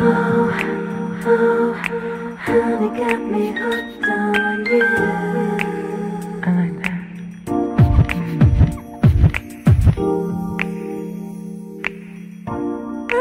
Oh, oh, honey got me hooked on you. I like that. Oh,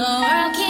The world keeps